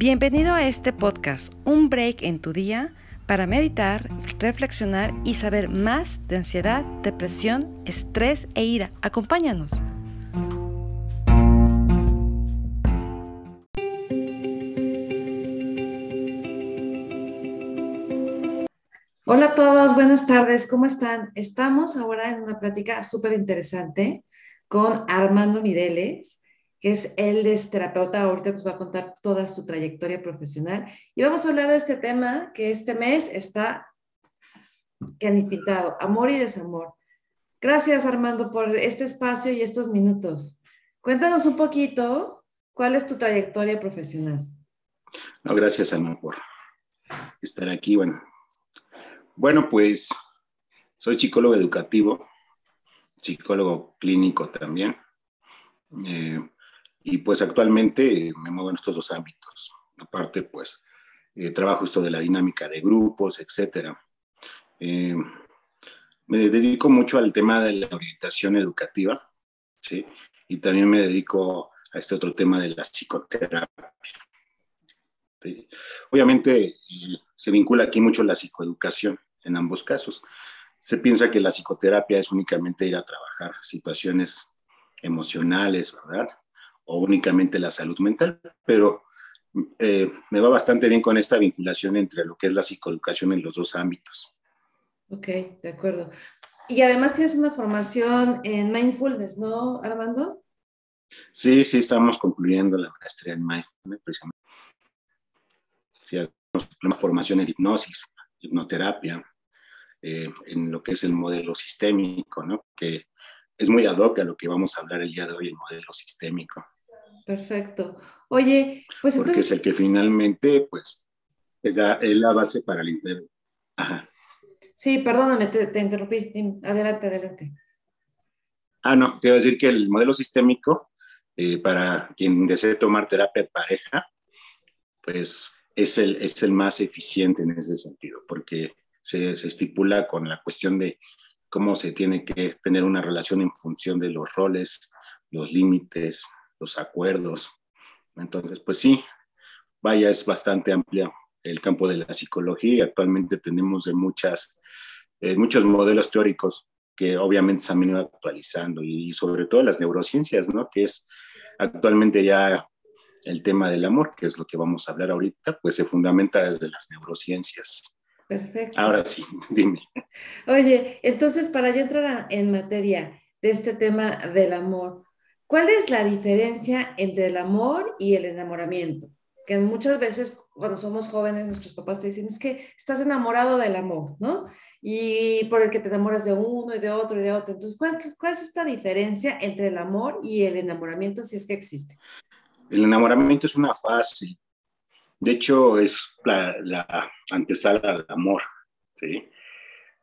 Bienvenido a este podcast, un break en tu día para meditar, reflexionar y saber más de ansiedad, depresión, estrés e ira. Acompáñanos. Hola a todos, buenas tardes, ¿cómo están? Estamos ahora en una plática súper interesante con Armando Mireles, que es es terapeuta, ahorita nos va a contar toda su trayectoria profesional y vamos a hablar de este tema que este mes está pintado, amor y desamor. Gracias Armando por este espacio y estos minutos. Cuéntanos un poquito cuál es tu trayectoria profesional. No, gracias Ana por estar aquí. Bueno, bueno, pues soy psicólogo educativo, psicólogo clínico también. Eh, y pues actualmente me muevo en estos dos ámbitos. Aparte, pues eh, trabajo esto de la dinámica de grupos, etcétera. Eh, me dedico mucho al tema de la orientación educativa, ¿sí? Y también me dedico a este otro tema de la psicoterapia. Obviamente se vincula aquí mucho la psicoeducación en ambos casos. Se piensa que la psicoterapia es únicamente ir a trabajar situaciones emocionales, ¿verdad? O únicamente la salud mental, pero eh, me va bastante bien con esta vinculación entre lo que es la psicoeducación en los dos ámbitos. Ok, de acuerdo. Y además tienes una formación en mindfulness, ¿no, Armando? Sí, sí, estamos concluyendo la maestría en mindfulness, precisamente. Sí, una formación en hipnosis, hipnoterapia, eh, en lo que es el modelo sistémico, ¿no? Que es muy ad hoc a lo que vamos a hablar el día de hoy, el modelo sistémico. Perfecto. Oye, pues Porque es el que finalmente, pues, es la, base para el interés. Ajá. Sí, perdóname, te, interrumpí. Adelante, adelante. Ah, no, te iba a decir que el modelo sistémico, eh, para quien desee tomar terapia de pareja, pues es el, es el más eficiente en ese sentido, porque se, se estipula con la cuestión de cómo se tiene que tener una relación en función de los roles, los límites, los acuerdos. Entonces, pues sí, vaya, es bastante amplia el campo de la psicología y actualmente tenemos de muchas, eh, muchos modelos teóricos que obviamente se han venido actualizando y sobre todo las neurociencias, ¿no? Que es actualmente ya el tema del amor, que es lo que vamos a hablar ahorita, pues se fundamenta desde las neurociencias. Perfecto. Ahora sí, dime. Oye, entonces para ya entrar en materia de este tema del amor, ¿Cuál es la diferencia entre el amor y el enamoramiento? Que muchas veces cuando somos jóvenes nuestros papás te dicen, es que estás enamorado del amor, ¿no? Y por el que te enamoras de uno y de otro y de otro. Entonces, ¿cuál, es esta diferencia entre el amor y el enamoramiento si es que existe? El enamoramiento es una fase. De hecho, es la, antesala al amor. ¿sí?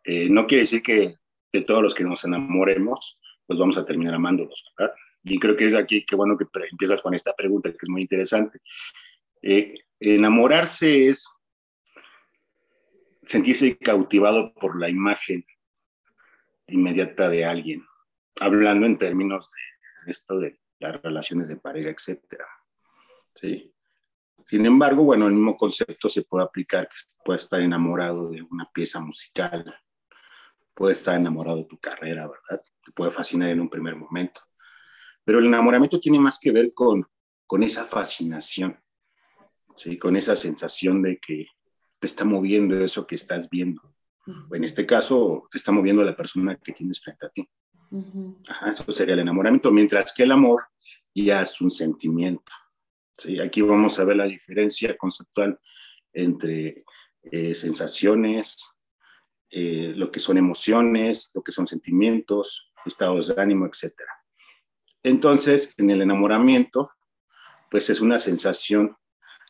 Eh, no quiere decir que, que todos los que nos enamoremos, pues vamos a terminar amándolos, ¿verdad? Y creo que es aquí, qué bueno que empiezas con esta pregunta, que es muy interesante. Eh, enamorarse es sentirse cautivado por la imagen inmediata de alguien, hablando en términos de esto de las relaciones de pareja, etcétera. ¿Sí? Sin embargo, bueno, el mismo concepto se puede aplicar, que puede estar enamorado de una pieza musical, puede estar enamorado de tu carrera, ¿verdad? Te puede fascinar en un primer momento. Pero el enamoramiento tiene más que ver con, con esa fascinación, ¿sí? con esa sensación de que te está moviendo eso que estás viendo. En este caso, te está moviendo la persona que tienes frente a ti. eso sería el enamoramiento, mientras que el amor ya es un sentimiento. ¿sí? Aquí vamos a ver la diferencia conceptual entre eh, sensaciones, eh, lo que son emociones, lo que son sentimientos, estados de ánimo, etcétera. Entonces, en el enamoramiento, pues es una sensación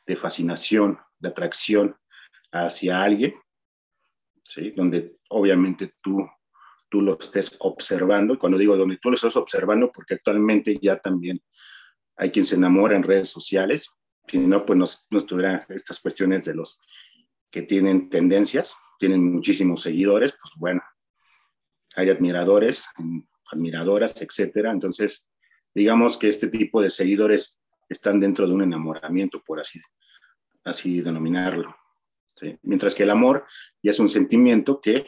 de fascinación, de atracción hacia alguien, ¿sí? donde obviamente tú, tú lo estés observando. Y cuando digo donde tú lo estás observando, porque actualmente ya también hay quien se enamora en redes sociales, si no, pues no, no estuvieran estas cuestiones de los que tienen tendencias, tienen muchísimos seguidores, pues bueno, hay admiradores, admiradoras, etcétera. Entonces, digamos que este tipo de seguidores están dentro de un enamoramiento, por así, así denominarlo. Mientras que el amor ya es un sentimiento que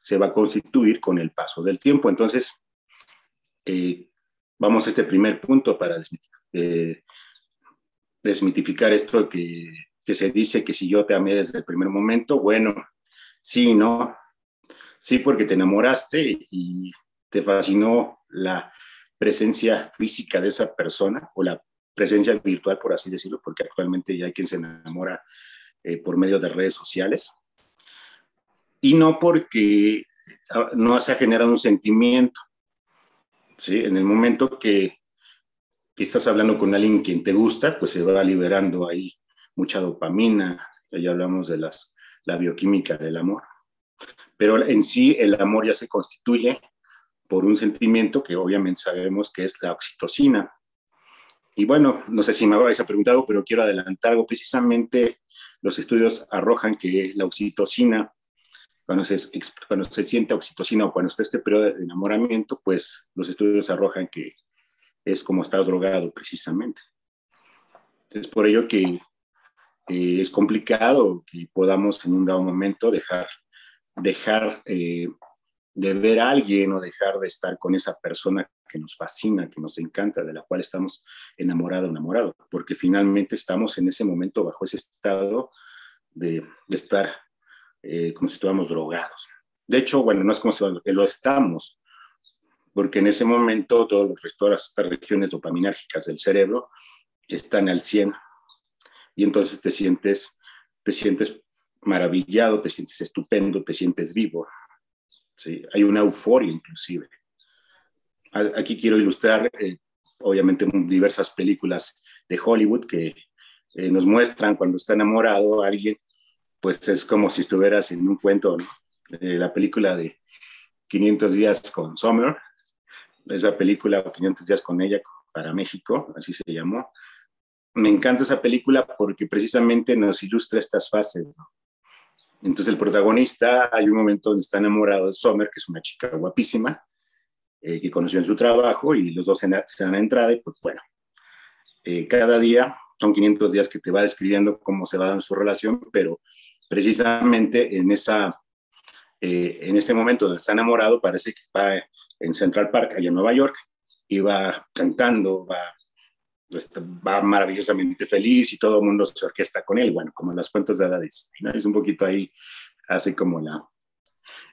se va a constituir con el paso del tiempo. Entonces, eh, vamos a este primer punto para eh, desmitificar esto que, que, se dice que si yo te amé desde el primer momento, bueno, sí, ¿no? Sí, porque te enamoraste y te fascinó la presencia física de esa persona o la presencia virtual, por así decirlo, porque actualmente ya hay quien se enamora eh, por medio de redes sociales. Y no porque ah, no se ha generado un sentimiento. ¿sí? En el momento que, que estás hablando con alguien quien te gusta, pues se va liberando ahí mucha dopamina, ya hablamos de las, la bioquímica del amor. Pero en sí el amor ya se constituye por un sentimiento que obviamente sabemos que es la oxitocina. Y bueno, no sé si me habéis preguntado, pero quiero adelantar algo. Precisamente los estudios arrojan que la oxitocina, cuando se, cuando se siente oxitocina o cuando está este periodo de enamoramiento, pues los estudios arrojan que es como estar drogado precisamente. Es por ello que es complicado que podamos en un dado momento dejar, dejar eh, de ver a alguien o dejar de estar con esa persona que nos fascina, que nos encanta, de la cual estamos enamorado, enamorado, porque finalmente estamos en ese momento bajo ese estado de, estar eh, como si estuviéramos drogados. De hecho, bueno, no es como si lo estamos, porque en ese momento todas las regiones dopaminérgicas del cerebro están al 100 y entonces te sientes, te sientes maravillado, te sientes estupendo, te sientes vivo, ¿sí? Hay una euforia inclusive. Aquí quiero ilustrar, eh, obviamente, diversas películas de Hollywood que eh, nos muestran cuando está enamorado alguien, pues es como si estuvieras en un cuento, ¿no? Eh, la película de 500 días con Summer, esa película, 500 días con ella para México, así se llamó. Me encanta esa película porque precisamente nos ilustra estas fases, ¿no? Entonces el protagonista, hay un momento donde está enamorado de Sommer, que es una chica guapísima, eh, que conoció en su trabajo y los dos se, dan a entrada y pues bueno, eh, cada día son 500 días que te va describiendo cómo se va dando su relación, pero precisamente en, esa, eh, en este momento donde está enamorado parece que va en Central Park, allá en Nueva York, y va cantando, va va maravillosamente feliz y todo el mundo se orquesta con él, bueno, como en las cuentas de Adadis, ¿no? Es un poquito ahí, hace como la,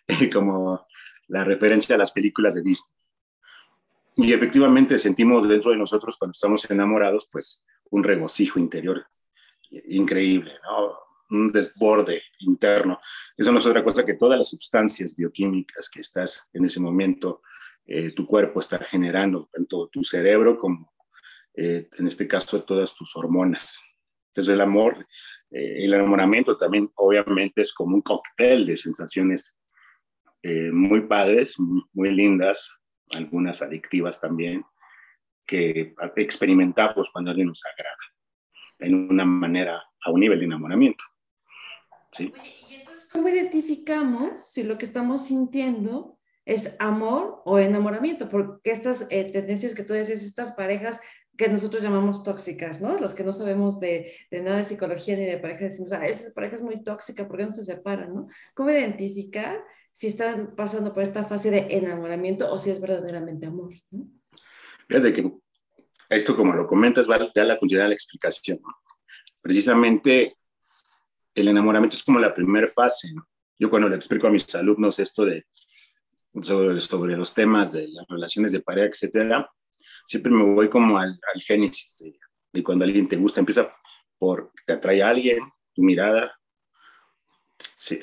como la referencia a las películas de Disney. Y efectivamente sentimos dentro de nosotros cuando estamos enamorados, pues un regocijo interior increíble, ¿no? un desborde interno. Eso no es otra cosa que todas las sustancias bioquímicas que estás en ese momento, eh, tu cuerpo está generando, tanto tu cerebro como eh, en este caso todas tus hormonas. Entonces el amor, eh, el enamoramiento también obviamente es como un cóctel de sensaciones eh, muy padres, muy, lindas, algunas adictivas también, que experimentamos cuando alguien nos agrada, en una manera, a un nivel de enamoramiento. ¿sí? y entonces, ¿cómo identificamos si lo que estamos sintiendo es amor o enamoramiento? Porque estas tendencias que tú decías, estas parejas que nosotros llamamos tóxicas, ¿no? Los que no sabemos de, de, nada de psicología ni de pareja decimos, ah, esa pareja es muy tóxica, ¿por qué no se separan, no? ¿Cómo identificar si están pasando por esta fase de enamoramiento o si es verdaderamente amor? ¿no? Fíjate que esto, como lo comentas, va a dar la continuidad la explicación. Precisamente el enamoramiento es como la primera fase. ¿no? Yo cuando le explico a mis alumnos esto de sobre, sobre los temas de las relaciones de pareja, etcétera, siempre me voy como al, al génesis de, cuando alguien te gusta, empieza por, te atrae a alguien, tu mirada,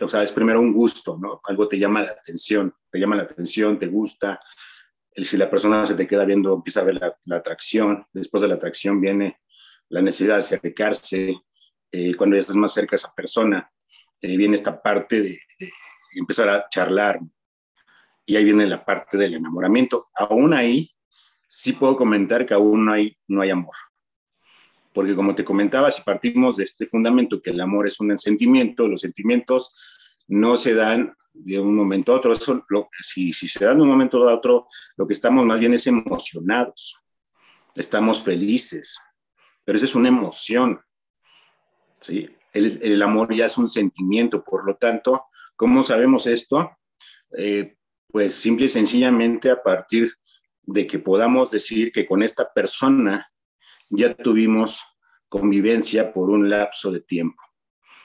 o sea, es primero un gusto, ¿no? Algo te llama la atención, te llama la atención, te gusta, el, si la persona se te queda viendo, empieza a ver la, atracción, después de la atracción viene la necesidad de acercarse, eh, cuando ya estás más cerca de esa persona, eh, viene esta parte de, de, empezar a charlar, y ahí viene la parte del enamoramiento. Aún ahí sí puedo comentar que aún no hay, no hay amor. Porque como te comentaba, si partimos de este fundamento que el amor es un sentimiento, los sentimientos no se dan de un momento a otro. Eso, lo, si, si se dan de un momento a otro, lo que estamos más bien es emocionados. Estamos felices. Pero esa es una emoción. ¿sí? el, amor ya es un sentimiento, por lo tanto, ¿cómo sabemos esto? Eh, pues simple y sencillamente a partir de que podamos decir que con esta persona ya tuvimos convivencia por un lapso de tiempo.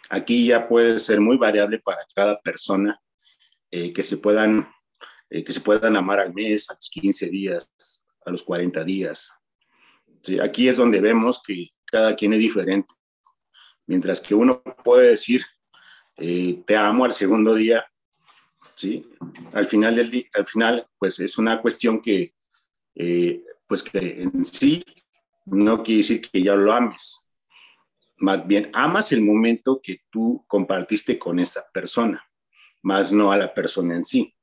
Aquí ya puede ser muy variable para cada persona eh, que, se puedan, eh, que se puedan amar al mes, a los 15 días, a los 40 días. Aquí es donde vemos que cada quien es diferente. Mientras que uno puede decir, eh, te amo al segundo día, ¿sí? Al final, del al final, pues es una cuestión que, pues que en sí no quiere decir que ya lo ames. Más bien, amas el momento que tú compartiste con esa persona, más no a la persona en sí.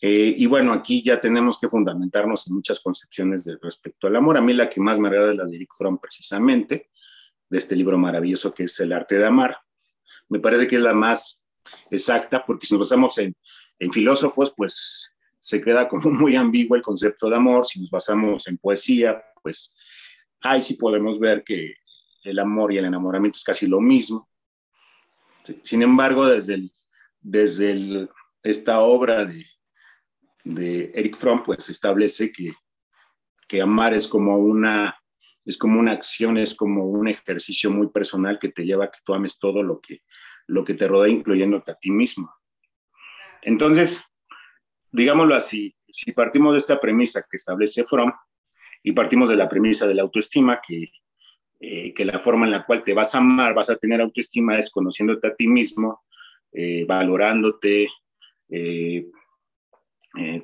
Eh, y bueno, aquí ya tenemos que fundamentarnos en muchas concepciones de respecto al amor. A mí la que más me agrada es la de Eric Fromm, precisamente, de este libro maravilloso que es El arte de amar. Me parece que es la más exacta, porque si nos basamos en filósofos, pues se queda como muy ambiguo el concepto de amor. Si nos basamos en poesía, pues ahí sí podemos ver que el amor y el enamoramiento es casi lo mismo. Sin embargo, desde, desde esta obra de, de Eric Fromm, pues establece que, que amar es como una es como una acción, es como un ejercicio muy personal que te lleva a que tú ames todo lo que, lo que te rodea, incluyéndote a ti mismo. Entonces, digámoslo así, si partimos de esta premisa que establece Fromm y partimos de la premisa de la autoestima, que, eh, la forma en la cual te vas a amar, vas a tener autoestima es conociéndote a ti mismo, eh, valorándote, eh,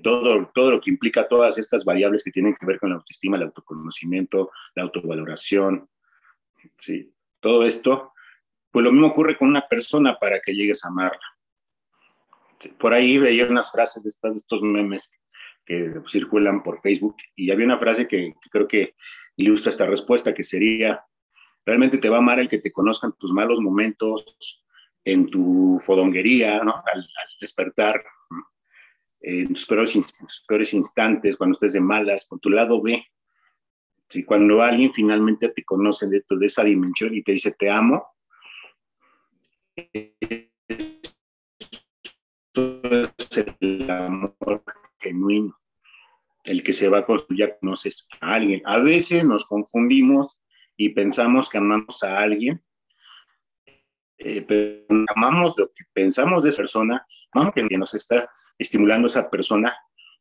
todo, todo lo que implica todas estas variables que tienen que ver con la autoestima, el autoconocimiento, la autovaloración, ¿sí? todo esto, pues lo mismo ocurre con una persona para que llegues a amarla por ahí veía unas frases de, estas, estos memes que circulan por Facebook y había una frase que, creo que ilustra esta respuesta, que sería, realmente te va a amar el que te conozcan tus malos momentos, en tu fodonguería, ¿no? al, despertar, en tus peores, instantes, cuando estés de malas, con tu lado B. ¿sí? Cuando alguien finalmente te conoce de, de esa dimensión y te dice te amo, es el amor genuino, el que se va con ya conoces a alguien. A veces nos confundimos y pensamos que amamos a alguien, eh, pero amamos lo que pensamos de esa persona, amamos que nos está estimulando esa persona,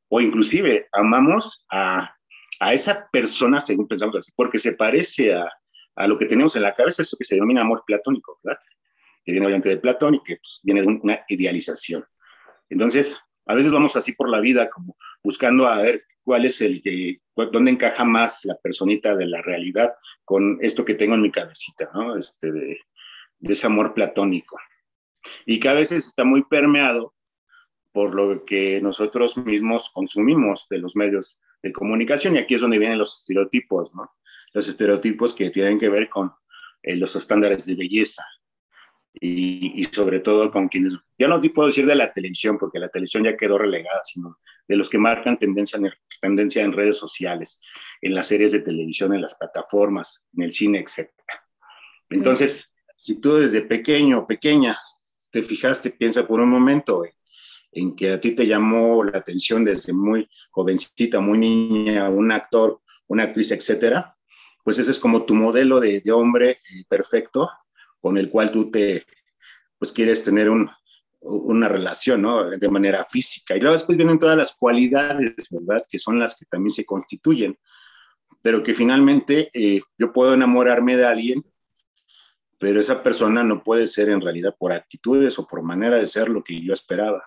o inclusive amamos a, a esa persona según pensamos así, porque se parece a, a, lo que tenemos en la cabeza, eso que se denomina amor platónico, ¿verdad? Que viene obviamente de Platón y que pues, viene de una idealización. Entonces, a veces vamos así por la vida, como buscando a ver cuál es el que, dónde encaja más la personita de la realidad con esto que tengo en mi cabecita, ¿no? Este, de, ese amor platónico. Y que a veces está muy permeado por lo que nosotros mismos consumimos de los medios de comunicación. Y aquí es donde vienen los estereotipos, ¿no? Los estereotipos que tienen que ver con eh, los estándares de belleza, y, sobre todo con quienes, ya no puedo decir de la televisión, porque la televisión ya quedó relegada, sino de los que marcan tendencia en, tendencia en redes sociales, en las series de televisión, en las plataformas, en el cine, etc. Entonces, si tú desde pequeño o pequeña te fijaste, piensa por un momento en que a ti te llamó la atención desde muy jovencita, muy niña, un actor, una actriz, etcétera, pues ese es como tu modelo de, de hombre eh, perfecto con el cual tú te, pues quieres tener un, una relación, ¿no? De manera física. Y luego después vienen todas las cualidades, ¿verdad? Que son las que también se constituyen, pero que finalmente eh, yo puedo enamorarme de alguien, pero esa persona no puede ser en realidad por actitudes o por manera de ser lo que yo esperaba.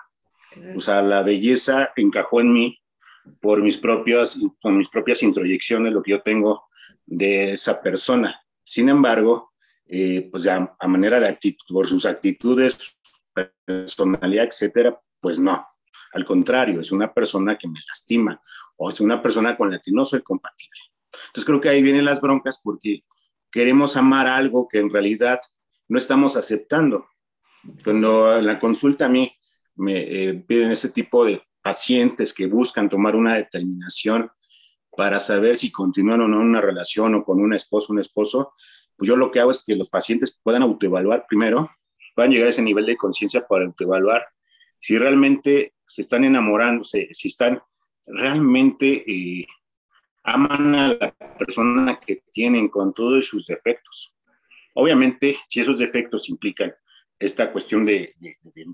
O sea, la belleza encajó en mí por mis propias, por mis propias introyecciones, lo que yo tengo de esa persona. Sin embargo, eh, pues ya a manera de actitud, por sus actitudes, personalidad, etcétera, pues no. Al contrario, es una persona que me lastima o es una persona con la que no soy compatible. Entonces creo que ahí vienen las broncas porque queremos amar algo que en realidad no estamos aceptando. Cuando en la consulta a mí me eh, piden ese tipo de pacientes que buscan tomar una determinación para saber si continúan o no una relación o con un esposo, un esposo, pues yo lo que hago es que los pacientes puedan autoevaluar primero, puedan llegar a ese nivel de conciencia para autoevaluar si realmente se están enamorándose, si están realmente eh, aman a la persona que tienen con todos sus defectos. Obviamente, si esos defectos implican esta cuestión de,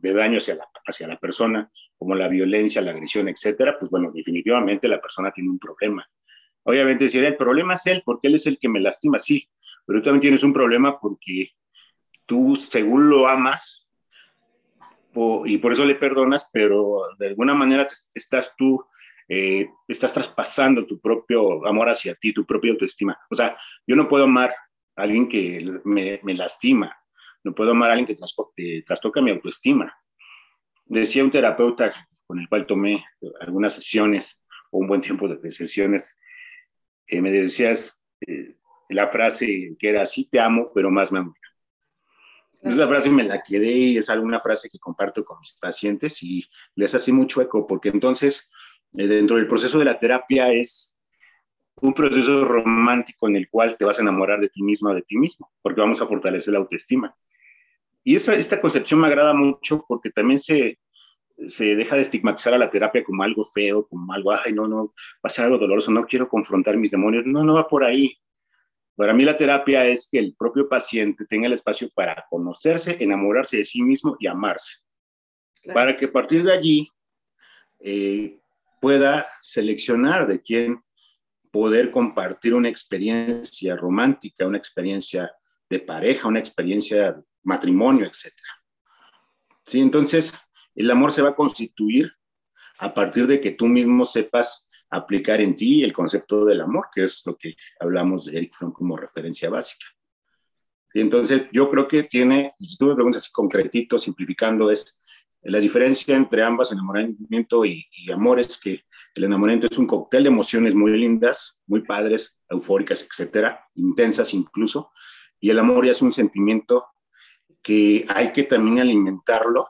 daño hacia la, persona, como la violencia, la agresión, etcétera, pues bueno, definitivamente la persona tiene un problema. Obviamente, si el problema es él, porque él es el que me lastima, sí, pero tú también tienes un problema porque tú, según lo amas, y por eso le perdonas, pero de alguna manera estás tú, eh, estás traspasando tu propio amor hacia ti, tu propia autoestima. O sea, yo no puedo amar a alguien que me, me lastima, no puedo amar a alguien que trastoca mi autoestima. Decía un terapeuta con el cual tomé algunas sesiones o un buen tiempo de sesiones, que me decías eh, la frase que era, sí te amo, pero más me amo. Esa frase me la quedé y es alguna frase que comparto con mis pacientes y les hace mucho eco, porque entonces eh, dentro del proceso de la terapia es un proceso romántico en el cual te vas a enamorar de ti misma o de ti mismo, porque vamos a fortalecer la autoestima. Y esta, esta concepción me agrada mucho porque también se, se deja de estigmatizar a la terapia como algo feo, como algo, ay, no, no, va a ser algo doloroso, no quiero confrontar mis demonios. No, no va por ahí. Para mí la terapia es que el propio paciente tenga el espacio para conocerse, enamorarse de sí mismo y amarse. Para que a partir de allí eh, pueda seleccionar de quién poder compartir una experiencia romántica, una experiencia de pareja, una experiencia de matrimonio, etc. Sí, entonces el amor se va a constituir a partir de que tú mismo sepas aplicar en ti el concepto del amor, que es lo que hablamos de Eric como referencia básica. Y entonces yo creo que tiene, si tú me preguntas así concretito, simplificando, es la diferencia entre ambas, enamoramiento y, y amor, es que el enamoramiento es un cóctel de emociones muy lindas, muy padres, eufóricas, etcétera, intensas incluso, y el amor ya es un sentimiento que hay que también alimentarlo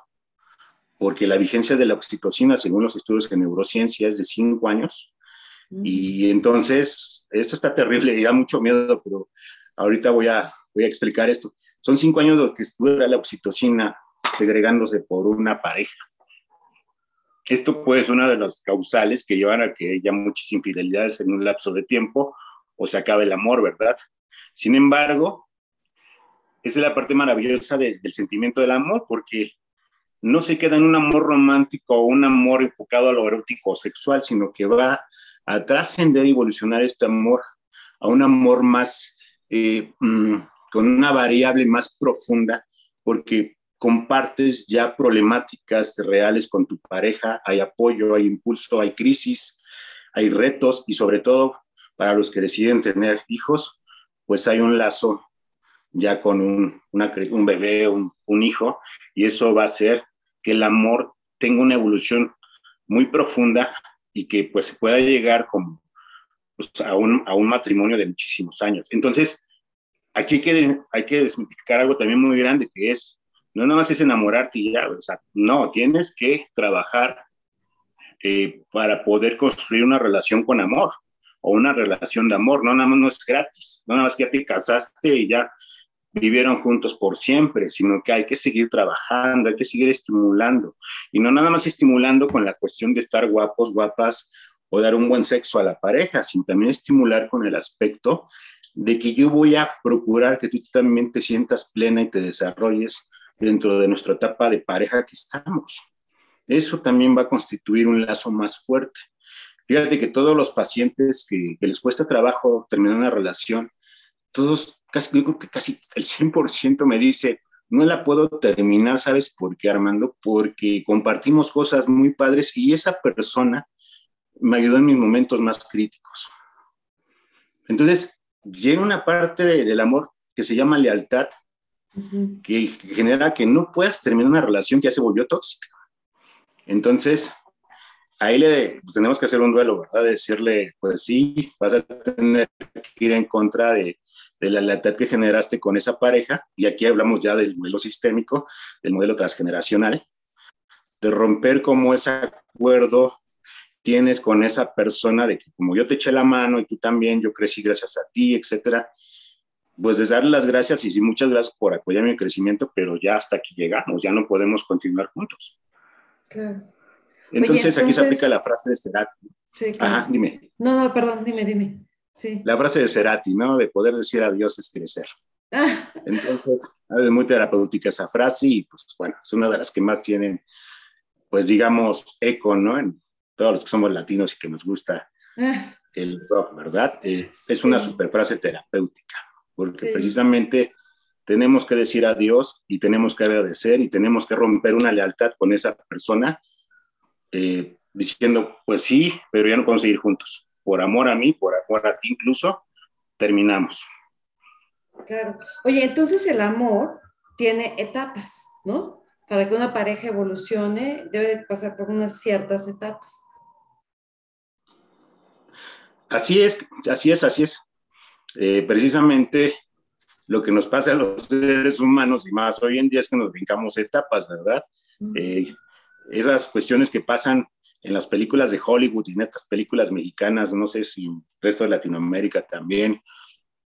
porque la vigencia de la oxitocina, según los estudios de neurociencia, es de cinco años. Y entonces, esto está terrible y da mucho miedo, pero ahorita voy a, voy a explicar esto. Son cinco años los que dura la oxitocina segregándose por una pareja. Esto puede ser una de las causales que llevan a que haya muchas infidelidades en un lapso de tiempo o se acabe el amor, ¿verdad? Sin embargo, esa es la parte maravillosa del sentimiento del amor, porque no se queda en un amor romántico o un amor enfocado a lo erótico o sexual, sino que va a trascender y evolucionar este amor a un amor más, eh, mm, con una variable más profunda, porque compartes ya problemáticas reales con tu pareja, hay apoyo, hay impulso, hay crisis, hay retos y sobre todo para los que deciden tener hijos, pues hay un lazo ya con un, bebé, un, hijo, y eso va a ser que el amor tenga una evolución muy profunda y que pues pueda llegar como, pues, a, un, a un matrimonio de muchísimos años. Entonces, aquí hay que, hay desmitificar algo también muy grande que es, no nada más es enamorarte y ya, o sea, no, tienes que trabajar eh, para poder construir una relación con amor o una relación de amor, no nada más no es gratis, no nada más que ya te casaste y ya vivieron juntos por siempre, sino que hay que seguir trabajando, hay que seguir estimulando. Y no nada más estimulando con la cuestión de estar guapos, guapas o dar un buen sexo a la pareja, sino también estimular con el aspecto de que yo voy a procurar que tú también te sientas plena y te desarrolles dentro de nuestra etapa de pareja que estamos. Eso también va a constituir un lazo más fuerte. Fíjate que todos los pacientes que, les cuesta trabajo terminar una relación, todos, casi, yo creo que casi el 100% me dice, no la puedo terminar, ¿sabes por qué, Armando? Porque compartimos cosas muy padres y esa persona me ayudó en mis momentos más críticos. Entonces, viene una parte del amor que se llama lealtad, que, genera que no puedas terminar una relación que ya se volvió tóxica. Entonces, ahí le pues, tenemos que hacer un duelo, ¿verdad? Decirle, pues sí, vas a tener que ir en contra de, de la lealtad que generaste con esa pareja, y aquí hablamos ya del modelo sistémico, del modelo transgeneracional, de romper como ese acuerdo tienes con esa persona de que como yo te eché la mano y tú también, yo crecí gracias a ti, etcétera, pues de darle las gracias y muchas gracias por apoyar mi crecimiento, pero ya hasta aquí llegamos, ya no podemos continuar juntos. Claro. Entonces, aquí se aplica la frase de Cerati. Sí, Ajá, dime. No, no, perdón, dime, dime. Sí. La frase de Cerati, ¿no? De poder decir adiós es crecer. Ah. Entonces, es muy terapéutica esa frase y pues bueno, es una de las que más tienen, pues digamos, eco, ¿no? En todos los que somos latinos y que nos gusta ah. el rock, ¿verdad? Eh, es una super frase terapéutica, porque precisamente tenemos que decir adiós y tenemos que agradecer y tenemos que romper una lealtad con esa persona, eh, diciendo, pues sí, pero ya no podemos seguir juntos. Por amor a mí, por amor a ti incluso, terminamos. Claro. Oye, entonces el amor tiene etapas, ¿no? Para que una pareja evolucione, debe pasar por unas ciertas etapas. Así es, así es, así es. Eh, precisamente lo que nos pasa a los seres humanos y más hoy en día es que nos brincamos etapas, ¿verdad? Eh, esas cuestiones que pasan en las películas de Hollywood y en estas películas mexicanas, no sé si el resto de Latinoamérica también,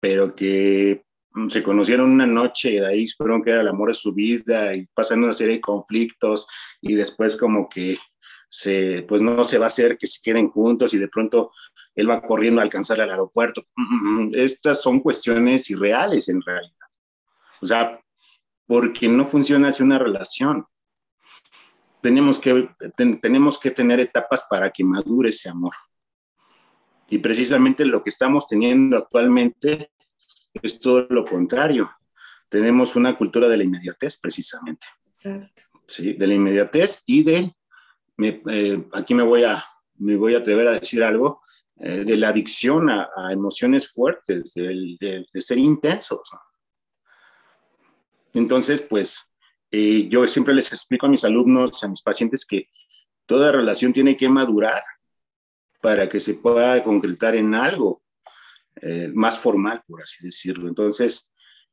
pero que mm, se conocieron una noche de ahí supieron que era el amor de su vida y pasan una serie de conflictos y después como que se, pues no se va a hacer que se queden juntos y de pronto él va corriendo a alcanzar el aeropuerto. Mm, mm, estas son cuestiones irreales en realidad. O sea, porque no funciona así una relación. Tenemos que, tenemos que tener etapas para que madure ese amor. Y precisamente lo que estamos teniendo actualmente es todo lo contrario. Tenemos una cultura de la inmediatez, precisamente. Exacto. Sí, de la inmediatez y de, eh, aquí me voy, a, me voy a atrever a decir algo, eh, de la adicción a, emociones fuertes, de, ser intensos. Entonces, pues eh, yo siempre les explico a mis alumnos, a mis pacientes, que toda relación tiene que madurar para que se pueda concretar en algo eh, más formal, por así decirlo. Entonces,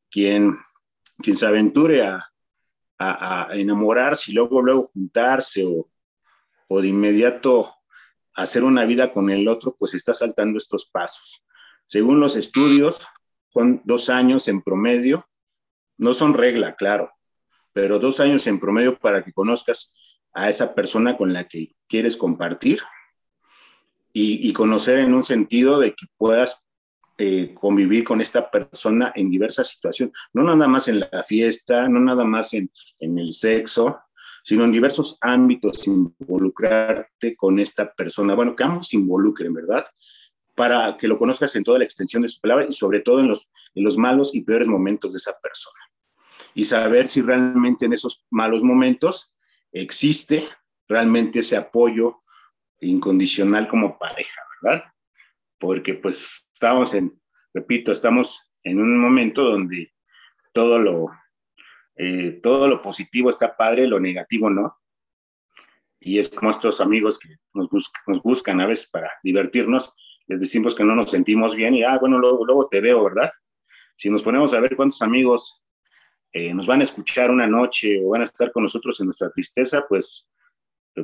quien, quien se aventure a, a, enamorarse y luego, luego juntarse o, o de inmediato hacer una vida con el otro, pues está saltando estos pasos. Según los estudios, son dos años en promedio, no son regla, claro, pero dos años en promedio para que conozcas a esa persona con la que quieres compartir y, conocer en un sentido de que puedas eh, convivir con esta persona en diversas situaciones, no nada más en la fiesta, no nada más en, en el sexo, sino en diversos ámbitos involucrarte con esta persona. Bueno, que ambos se involucren, ¿verdad? Para que lo conozcas en toda la extensión de su palabra y sobre todo en los, en los malos y peores momentos de esa persona. Y saber si realmente en esos malos momentos existe realmente ese apoyo incondicional como pareja, ¿verdad? Porque pues estamos en, repito, estamos en un momento donde todo lo, eh, todo lo positivo está padre, lo negativo no. Y es como estos amigos que nos, nos buscan a veces para divertirnos, les decimos que no nos sentimos bien y, ah, bueno, luego, luego te veo, ¿verdad? Si nos ponemos a ver cuántos amigos eh, nos van a escuchar una noche o van a estar con nosotros en nuestra tristeza, pues,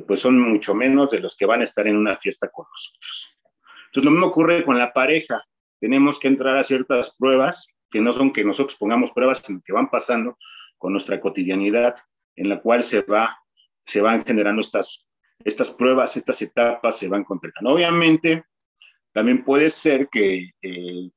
pues son mucho menos de los que van a estar en una fiesta con nosotros. Entonces, lo mismo ocurre con la pareja. Tenemos que entrar a ciertas pruebas que no son que nosotros pongamos pruebas, sino que van pasando con nuestra cotidianidad, en la cual se, va, se van generando estas, estas pruebas, estas etapas se van completando. Obviamente, también puede ser que eh,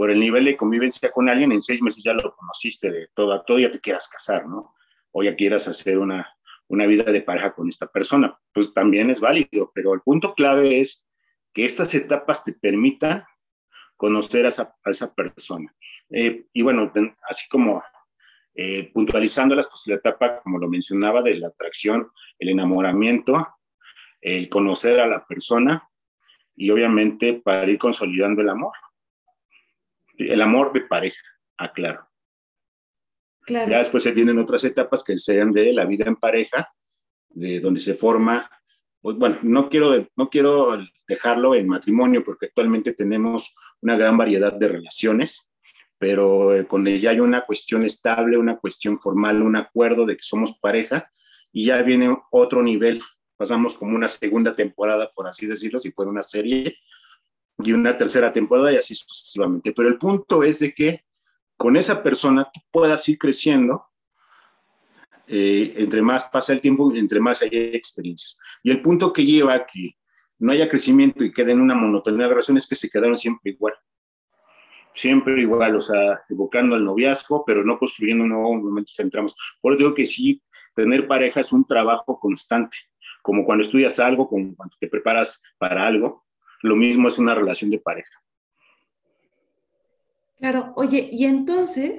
por el nivel de convivencia con alguien, en seis meses ya lo conociste de todo a todo, ya te quieras casar, ¿no? O ya quieras hacer una, una vida de pareja con esta persona. Pues también es válido, pero el punto clave es que estas etapas te permitan conocer a esa, a esa persona. Eh, y bueno, así como eh, puntualizándolas, pues la etapa, como lo mencionaba, de la atracción, el enamoramiento, el conocer a la persona y obviamente para ir consolidando el amor. El amor de pareja, aclaro. Claro. Ya después se tienen otras etapas que sean de la vida en pareja, de donde se forma, pues bueno, no quiero, no quiero dejarlo en matrimonio porque actualmente tenemos una gran variedad de relaciones pero eh, cuando ya hay una cuestión estable, una cuestión formal, un acuerdo de que somos pareja, y ya viene otro nivel, pasamos como una segunda temporada, por así decirlo, si fuera una serie, y una tercera temporada y así sucesivamente. Pero el punto es de que con esa persona tú puedas ir creciendo, eh, entre más pasa el tiempo, entre más hay experiencias. Y el punto que lleva a que no haya crecimiento y quede en una monotonía de relaciones que se quedaron siempre igual. Siempre igual, o sea, evocando al noviazgo, pero no construyendo un nuevo momento centramos. Por eso digo que sí, tener pareja es un trabajo constante, como cuando estudias algo, como cuando te preparas para algo, lo mismo es una relación de pareja. Claro, oye, y entonces,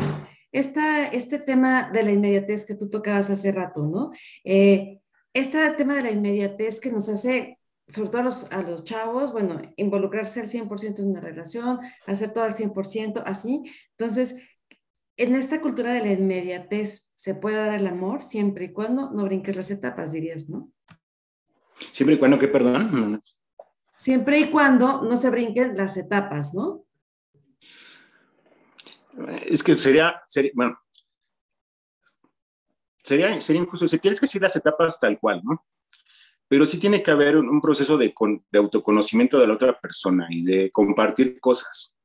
esta, este tema de la inmediatez que tú tocabas hace rato, ¿no? Eh, este tema de la inmediatez que nos hace, sobre todo a los, a los chavos, bueno, involucrarse al 100% en una relación, hacer todo al 100%, así. Entonces, en esta cultura de la inmediatez, ¿se puede dar el amor siempre y cuando no brinques las etapas, dirías, no? Siempre y cuando, ¿qué, perdón? Siempre y cuando no se brinquen las etapas, ¿no? Es que sería, sería bueno, sería, sería injusto. Si tienes que decir las etapas tal cual, ¿no? Pero sí tiene que haber un, proceso de, autoconocimiento de la otra persona y de compartir cosas.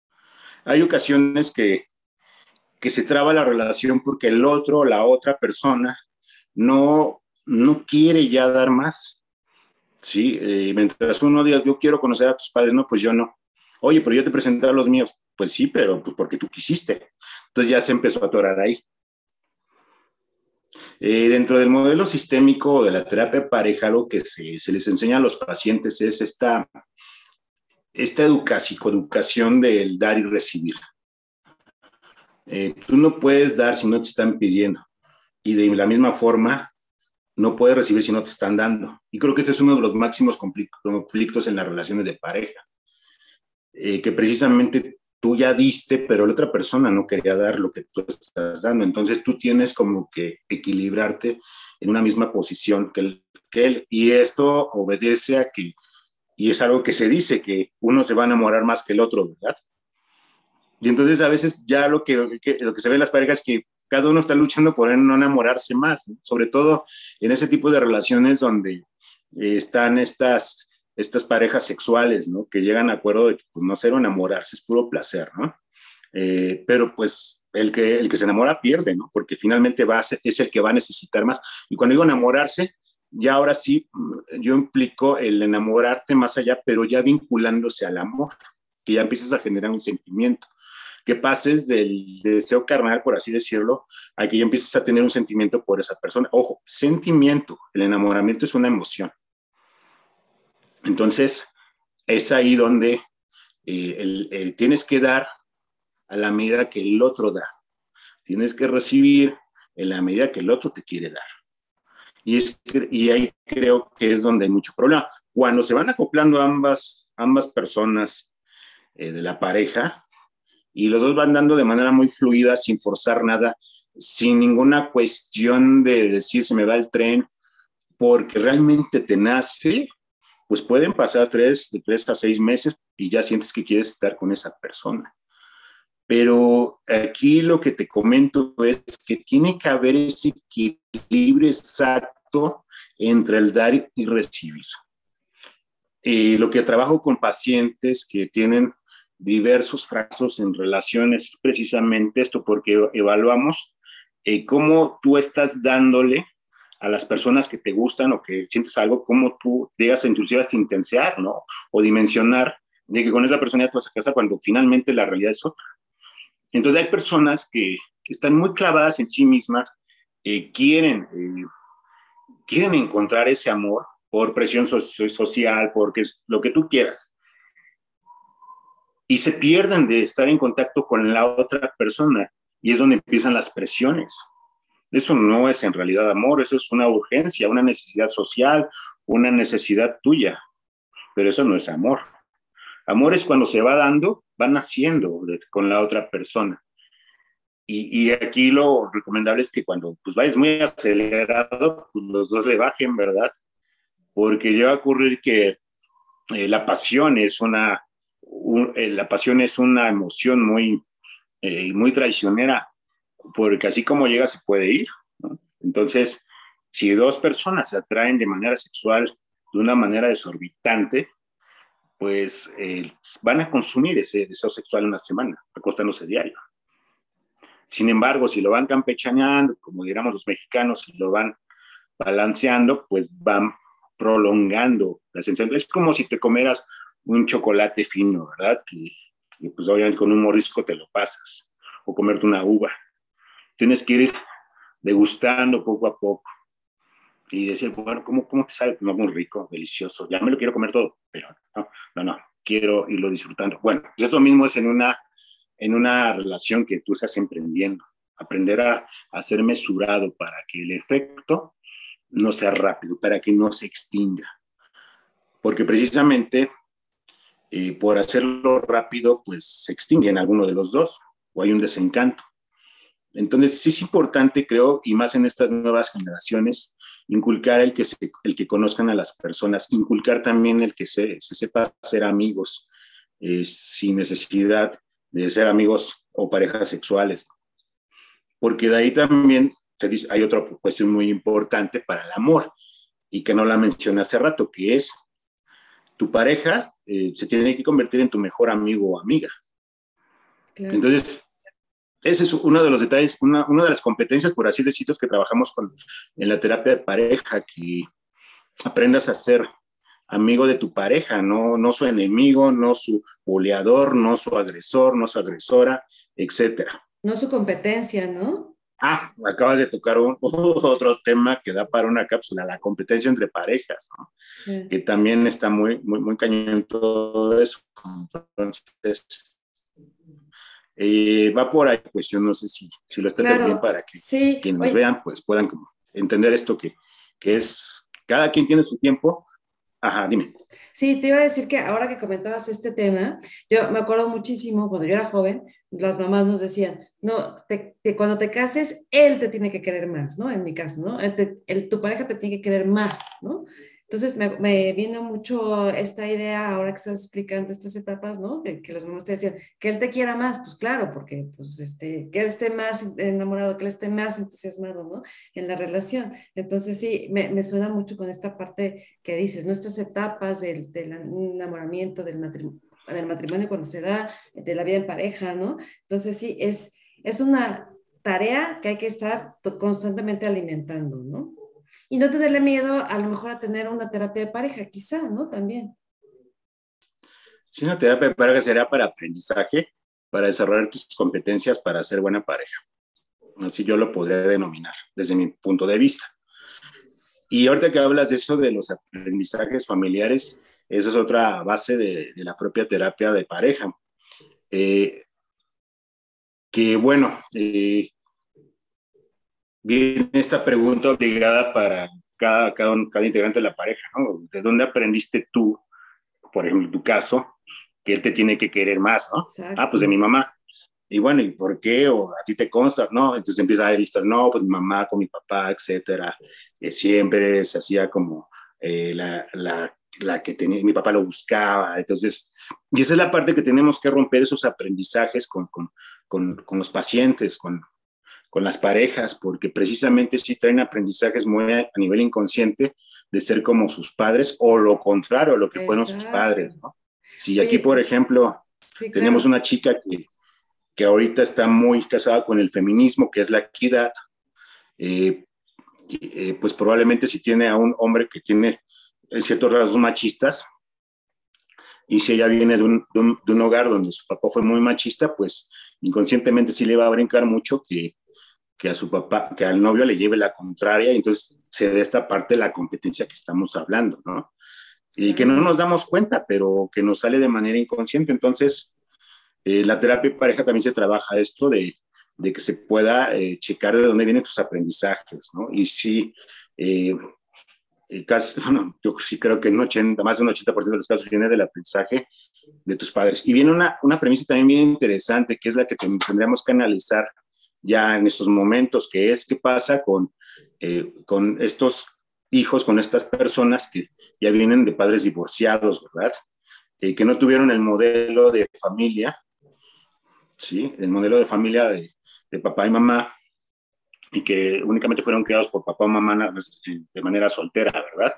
Hay ocasiones que, que se traba la relación porque el otro, la otra persona, no, no quiere ya dar más. Sí, eh, mientras uno diga, yo quiero conocer a tus padres, no, pues yo no. Oye, pero yo te presenté a los míos. Pues sí, pero pues porque tú quisiste. Entonces ya se empezó a atorar ahí. Eh, dentro del modelo sistémico de la terapia pareja, lo que se, se les enseña a los pacientes es esta, esta educación del dar y recibir. Eh, tú no puedes dar si no te están pidiendo. Y de la misma forma, no puedes recibir si no te están dando. Y creo que este es uno de los máximos conflictos en las relaciones de pareja. Eh, que precisamente tú ya diste, pero la otra persona no quería dar lo que tú estás dando. Entonces tú tienes como que equilibrarte en una misma posición que él. Que. Y esto obedece a que, y es algo que se dice, que uno se va a enamorar más que el otro, ¿verdad? Y entonces a veces ya lo que, lo que se ve en las parejas es que cada uno está luchando por no enamorarse más, sobre todo en ese tipo de relaciones donde eh, están estas estas parejas sexuales, ¿no? Que llegan a acuerdo de que pues, no ser enamorarse, es puro placer, ¿no? Eh, pero pues el que, el que se enamora pierde, ¿no? Porque finalmente va es el que va a necesitar más. Y cuando digo enamorarse, ya ahora sí, mm, yo implico el enamorarte más allá, pero ya vinculándose al amor, que ya empiezas a generar un sentimiento, que pases del deseo carnal, por así decirlo, a que ya empieces a tener un sentimiento por esa persona. Ojo, sentimiento, el enamoramiento es una emoción, entonces, es ahí donde eh, tienes que dar a la medida que el otro da. Tienes que recibir en la medida que el otro te quiere dar. Y, es, y ahí creo que es donde hay mucho problema. Cuando se van acoplando ambas, ambas personas eh, de la pareja y los dos van dando de manera muy fluida, sin forzar nada, sin ninguna cuestión de decir se me va el tren, porque realmente te nace, pues pueden pasar tres, de tres a seis meses y ya sientes que quieres estar con esa persona. Pero aquí lo que te comento es que tiene que haber ese equilibrio exacto entre el dar y recibir. Eh, lo que trabajo con pacientes que tienen diversos fracasos en relaciones es precisamente esto, porque evaluamos eh, cómo tú estás dándole a las personas que te gustan o que sientes algo, cómo tú llegas a inclusive hasta intensear, ¿no? O dimensionar de que con esa persona ya te vas a casa cuando finalmente la realidad es otra. Entonces hay personas que, están muy clavadas en sí mismas, eh, quieren, eh, quieren encontrar ese amor por presión social, porque es lo que tú quieras. Y se pierden de estar en contacto con la otra persona y es donde empiezan las presiones. Eso no es en realidad amor, eso es una urgencia, una necesidad social, una necesidad tuya, pero eso no es amor. Amor es cuando se va dando, va naciendo con la otra persona. Y, aquí lo recomendable es que cuando pues vayas muy acelerado, pues los dos le bajen, ¿verdad? Porque llega a ocurrir que eh, la pasión es una, eh, la pasión es una emoción muy, eh, muy traicionera porque así como llega se puede ir. Entonces, si dos personas se atraen de manera sexual de una manera desorbitante, pues eh, van a consumir ese deseo sexual una semana, acostándose diario. Sin embargo, si lo van campechaneando, como diríamos los mexicanos, si lo van balanceando, pues van prolongando la sensación. Es como si te comeras un chocolate fino, ¿verdad? Que, pues obviamente con un morisco te lo pasas, o comerte una uva. Tienes que ir degustando poco a poco y decir, bueno, ¿cómo, cómo te sabe? No, muy rico, delicioso, ya me lo quiero comer todo, pero no, no, no, quiero irlo disfrutando. Bueno, pues eso mismo es en una, en una relación que tú estás emprendiendo, aprender a, a ser mesurado para que el efecto no sea rápido, para que no se extinga. Porque precisamente por hacerlo rápido, pues se extingue en alguno de los dos o hay un desencanto. Entonces, sí es importante, creo, y más en estas nuevas generaciones, inculcar el que, el que conozcan a las personas, inculcar también el que se, sepa ser amigos eh, sin necesidad de ser amigos o parejas sexuales. Porque de ahí también se hay otra cuestión muy importante para el amor y que no la mencioné hace rato, que es tu pareja eh, se tiene que convertir en tu mejor amigo o amiga. Entonces, ese es uno de los detalles, una, de las competencias, por así decirlo, que trabajamos con, en la terapia de pareja, que aprendas a ser amigo de tu pareja, no, no su enemigo, no su boleador, no su agresor, no su agresora, etcétera. No su competencia, ¿no? Ah, acabas de tocar un, otro tema que da para una cápsula, la competencia entre parejas, ¿no? que también está muy, muy, muy cañón todo eso. Entonces, eh, va por ahí cuestión, no sé si, si lo está bien para que quienes nos vean pues puedan entender esto que, que es, cada quien tiene su tiempo. Ajá, dime. Sí, te iba a decir que ahora que comentabas este tema, yo me acuerdo muchísimo cuando yo era joven, las mamás nos decían, no, te, cuando te cases, él te tiene que querer más, ¿no? En mi caso, ¿no? El, tu pareja te tiene que querer más, ¿no? Entonces me, me, vino mucho esta idea ahora que estás explicando estas etapas, ¿no? Que, que las mamás te decían, que él te quiera más, pues claro, porque pues este, que él esté más enamorado, que él esté más entusiasmado, ¿no? En la relación. Entonces sí, me, me suena mucho con esta parte que dices, ¿no? Estas etapas del, del enamoramiento, del matrimonio, del matrimonio cuando se da, de la vida en pareja, ¿no? Entonces sí, es, es una tarea que hay que estar constantemente alimentando, ¿no? Y no tenerle miedo a lo mejor a tener una terapia de pareja, quizá, ¿no? También. Sí, una terapia de pareja sería para aprendizaje, para desarrollar tus competencias para ser buena pareja. Así yo lo podría denominar desde mi punto de vista. Y ahorita que hablas de eso de los aprendizajes familiares, esa es otra base de, la propia terapia de pareja. Eh, que bueno, eh, viene esta pregunta obligada para cada, cada, cada, integrante de la pareja, ¿no? ¿De dónde aprendiste tú, por ejemplo, en tu caso, que él te tiene que querer más, ¿no? Ah, pues de mi mamá. Y bueno, ¿y por qué? O a ti te consta, ¿no? Entonces empieza a decir, no, pues mi mamá con mi papá, etcétera. Eh, siempre se hacía como eh, la, la, la, que tenía, mi papá lo buscaba. Entonces, y esa es la parte que tenemos que romper esos aprendizajes con, con, con, con los pacientes, con, con las parejas, porque precisamente sí traen aprendizajes muy a, nivel inconsciente de ser como sus padres o lo contrario, lo que fueron sus padres, ¿no? Si aquí, por ejemplo, tenemos una chica que, que ahorita está muy casada con el feminismo, que es la equidad, eh, eh, pues probablemente si tiene a un hombre que tiene ciertos rasgos machistas, y si ella viene de un, de, un, de un, hogar donde su papá fue muy machista, pues inconscientemente sí le va a brincar mucho que, que a su papá, que al novio le lleve la contraria, y entonces se da esta parte de la competencia que estamos hablando, ¿no? Y que no nos damos cuenta, pero que nos sale de manera inconsciente. Entonces, eh, la terapia de pareja también se trabaja esto de, de que se pueda eh, checar de dónde vienen tus aprendizajes, ¿no? Y sí, eh, casi, bueno, yo sí creo que en 80, más de un 80% de los casos viene del aprendizaje de tus padres. Y viene una, una premisa también bien interesante, que es la que tendríamos que analizar ya en estos momentos, que es qué pasa con, eh, con estos hijos, con estas personas que ya vienen de padres divorciados, ¿verdad? Eh, que no tuvieron el modelo de familia, ¿sí? El modelo de familia de, de, papá y mamá, y que únicamente fueron criados por papá o mamá de manera soltera, ¿verdad?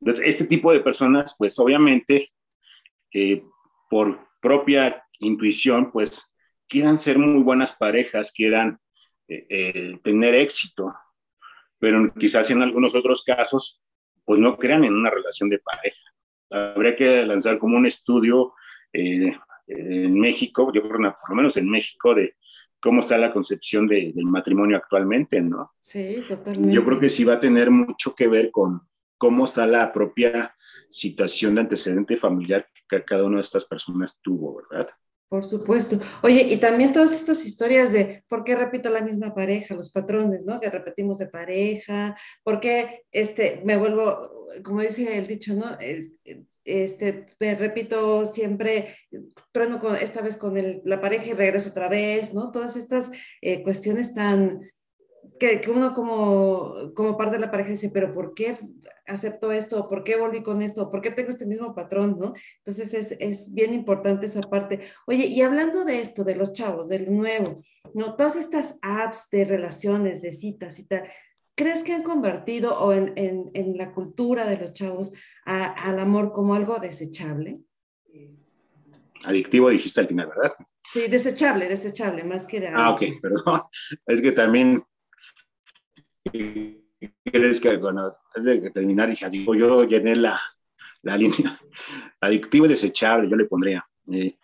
Entonces, este tipo de personas, pues obviamente, eh, por propia intuición, pues quieran ser muy buenas parejas, quieran eh, eh, tener éxito, pero quizás en algunos otros casos, pues no crean en una relación de pareja. Habría que lanzar como un estudio eh, en México, yo creo por lo menos en México, de cómo está la concepción del matrimonio actualmente, ¿no? Sí, totalmente. Yo creo que sí va a tener mucho que ver con cómo está la propia situación de antecedente familiar que cada una de estas personas tuvo, ¿verdad? Por supuesto. Oye, y también todas estas historias de por qué repito la misma pareja, los patrones, ¿no? Que repetimos de pareja, por qué este, me vuelvo, como dice el dicho, ¿no? este, me repito siempre, trueno con, esta vez con la pareja y regreso otra vez, ¿no? Todas estas eh, cuestiones tan, que, que, uno como, como parte de la pareja dice, pero ¿por qué acepto esto? ¿Por qué volví con esto? ¿Por qué tengo este mismo patrón? ¿no? Entonces es, es, bien importante esa parte. Oye, y hablando de esto, de los chavos, del nuevo, ¿no? Todas estas apps de relaciones, de citas y tal, ¿crees que han convertido o en, en, en la cultura de los chavos a, al amor como algo desechable? Adictivo dijiste al final, ¿verdad? Sí, desechable, desechable, más que de... Ah, ok, perdón. Es que también crees que, bueno, antes de terminar, dije, digo, yo llené la, la línea adictivo y desechable, yo le pondría. Eh,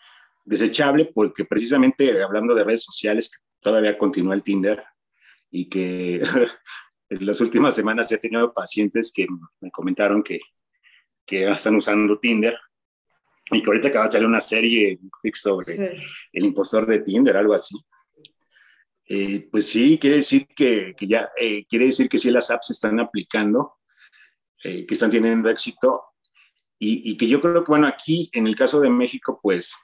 desechable porque precisamente hablando de redes sociales, todavía continúa el Tinder y que en las últimas semanas he tenido pacientes que me comentaron que, que están usando Tinder y que ahorita acaba de salir una serie sobre el impostor de Tinder, algo así. Eh, pues sí, quiere decir que, que ya, eh, quiere decir que sí las apps se están aplicando, eh, que están teniendo éxito y, y, que yo creo que, bueno, aquí en el caso de México, pues,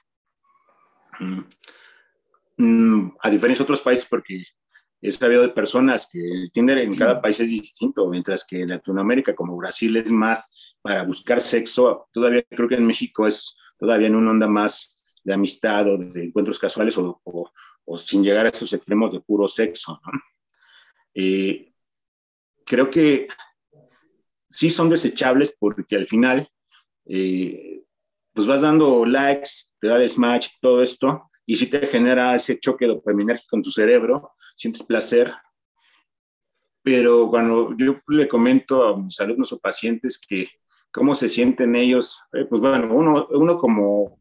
mm, a diferencia de otros países, porque he sabido de personas que el Tinder en cada país es distinto, mientras que en Latinoamérica, como Brasil, es más para buscar sexo, todavía creo que en México es todavía en una onda más de amistad o de encuentros casuales o, o, o sin llegar a esos extremos de puro sexo. ¿no? Eh, creo que sí son desechables porque al final, eh, pues vas dando likes, te da el match, todo esto, y si te genera ese choque dopaminérgico en tu cerebro, sientes placer. Pero cuando yo le comento a mis alumnos o pacientes que cómo se sienten ellos, eh, pues bueno, uno, uno como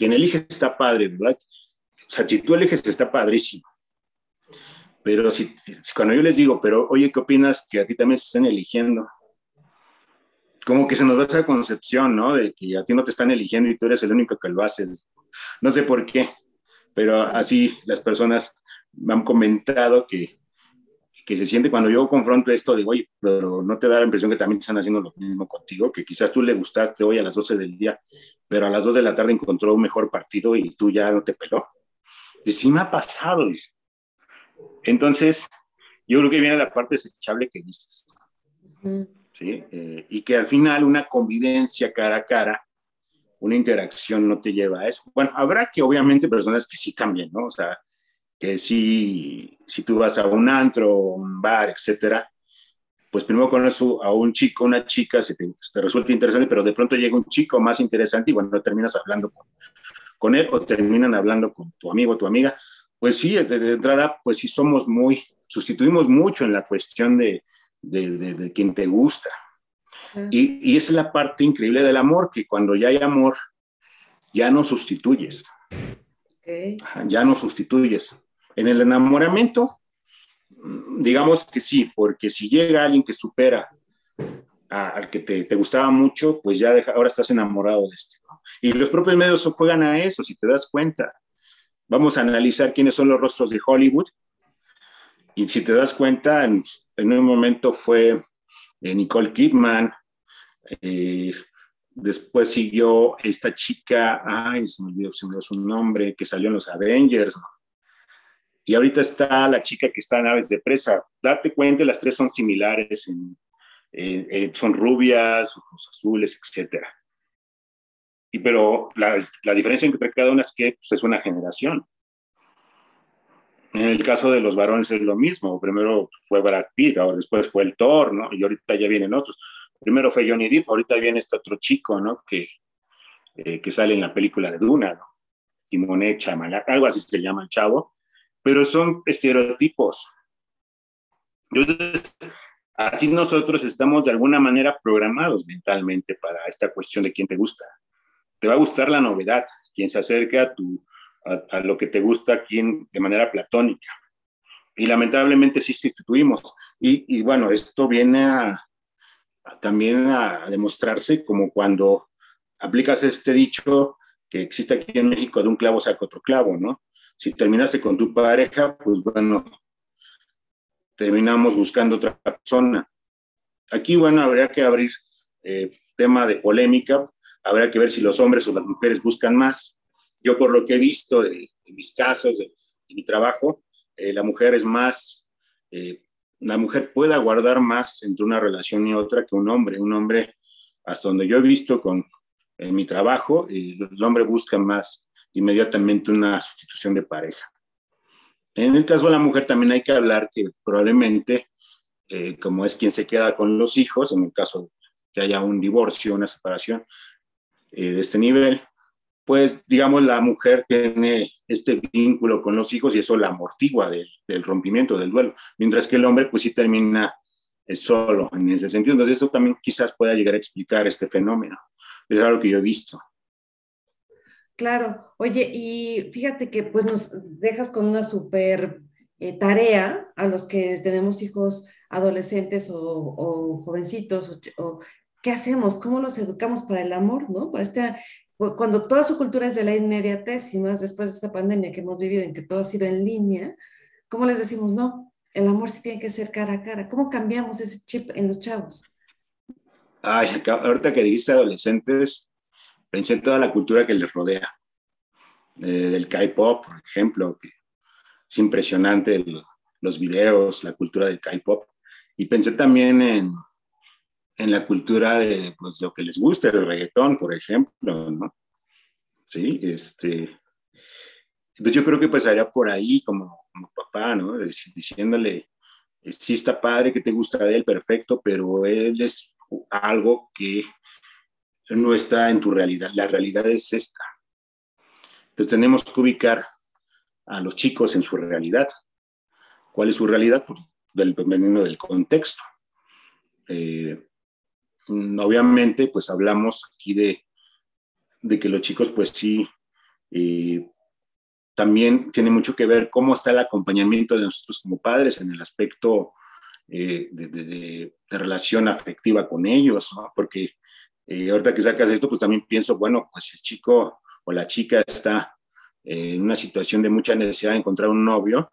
quien elige está padre, ¿verdad? O sea, si tú eliges está padrísimo. Pero si, cuando yo les digo, pero oye, ¿qué opinas que a ti también se están eligiendo? Como que se nos va esa concepción, ¿no? De que a ti no te están eligiendo y tú eres el único que lo haces. No sé por qué, pero así las personas me han comentado que, que se siente cuando yo confronto esto, digo, oye, pero no te da la impresión que también están haciendo lo mismo contigo, que quizás tú le gustaste hoy a las 12 del día, pero a las 2 de la tarde encontró un mejor partido y tú ya no te peló. Y sí me ha pasado, dice. Entonces, yo creo que viene la parte desechable que dices. ¿sí? Eh, y que al final una convivencia cara a cara, una interacción no te lleva a eso. Bueno, habrá que obviamente personas que sí cambien, ¿no? O sea, que si, si tú vas a un antro, un bar, etcétera, pues primero conoces a un chico, una chica, se te, te, resulta interesante, pero de pronto llega un chico más interesante y bueno, terminas hablando con, con él o terminan hablando con tu amigo o tu amiga. Pues sí, de, entrada, pues sí somos muy, sustituimos mucho en la cuestión de, de, de, de quien te gusta. Y, y esa es la parte increíble del amor, que cuando ya hay amor, ya no sustituyes. Okay. Ya no sustituyes. En el enamoramiento, digamos que sí, porque si llega alguien que supera al que te, te, gustaba mucho, pues ya ahora estás enamorado de este. Y los propios medios juegan a eso, si te das cuenta. Vamos a analizar quiénes son los rostros de Hollywood. Y si te das cuenta, en, un momento fue eh, Nicole Kidman, eh, después siguió esta chica, ay, se me olvidó, su nombre, que salió en los Avengers. Y ahorita está la chica que está en Aves de Presa. Date cuenta, las tres son similares son rubias, ojos azules, etcétera. Y pero la, diferencia entre cada una es que pues, es una generación. En el caso de los varones es lo mismo. Primero fue Brad Pitt, ahora después fue el Thor, ¿no? Y ahorita ya vienen otros. Primero fue Johnny Depp, ahorita viene este otro chico, ¿no? Que, eh, que sale en la película de Duna, ¿no? Timoné Chamala, algo así se llama el chavo, pero son estereotipos. Así nosotros estamos de alguna manera programados mentalmente para esta cuestión de quién te gusta. Te va a gustar la novedad, quien se acerca a, tu, a, lo que te gusta quien, de manera platónica. Y lamentablemente sí sustituimos. Y, bueno, esto viene también a demostrarse como cuando aplicas este dicho que existe aquí en México de un clavo saca otro clavo, ¿no? Si terminaste con tu pareja, pues bueno, terminamos buscando otra persona. Aquí, bueno, habría que abrir eh, tema de polémica, habría que ver si los hombres o las mujeres buscan más. Yo por lo que he visto en mis casos, de, mi trabajo, eh, la mujer es más, eh, la mujer puede aguardar más entre una relación y otra que un hombre. Un hombre, hasta donde yo he visto con en mi trabajo, el hombre busca más inmediatamente una sustitución de pareja. En el caso de la mujer también hay que hablar que probablemente, eh, como es quien se queda con los hijos, en el caso que haya un divorcio, una separación eh, de este nivel, pues digamos la mujer tiene este vínculo con los hijos y eso la amortigua del, rompimiento, del duelo, mientras que el hombre pues sí termina eh, solo en ese sentido. Entonces eso también quizás pueda llegar a explicar este fenómeno. Es algo que yo he visto. Claro, oye, y fíjate que pues nos dejas con una súper eh, tarea a los que tenemos hijos adolescentes o, jovencitos, o, ¿qué hacemos? ¿Cómo los educamos para el amor, no? Para este, cuando toda su cultura es de la inmediatez y más después de esta pandemia que hemos vivido en que todo ha sido en línea, ¿cómo les decimos no? El amor sí tiene que ser cara a cara. ¿Cómo cambiamos ese chip en los chavos? Ay, ahorita que dijiste adolescentes, pensé en toda la cultura que les rodea del K-pop, por ejemplo, que es impresionante los videos, la cultura del K-pop. Y pensé también en, en la cultura de pues, lo que les gusta, el reggaetón, por ejemplo, ¿no? Sí, este. Entonces yo creo que pasaría por ahí como, como papá, ¿no? Diciéndole, sí está padre que te gusta de él, perfecto, pero él es algo que no está en tu realidad. La realidad es esta. Entonces tenemos que ubicar a los chicos en su realidad. ¿Cuál es su realidad? Pues dependiendo del contexto. Eh, obviamente, pues hablamos aquí de, que los chicos, pues sí, eh, también tiene mucho que ver cómo está el acompañamiento de nosotros como padres en el aspecto eh, de, de, relación afectiva con ellos, porque ahorita que sacas esto, pues también pienso, bueno, pues el chico o la chica está en una situación de mucha necesidad de encontrar un novio,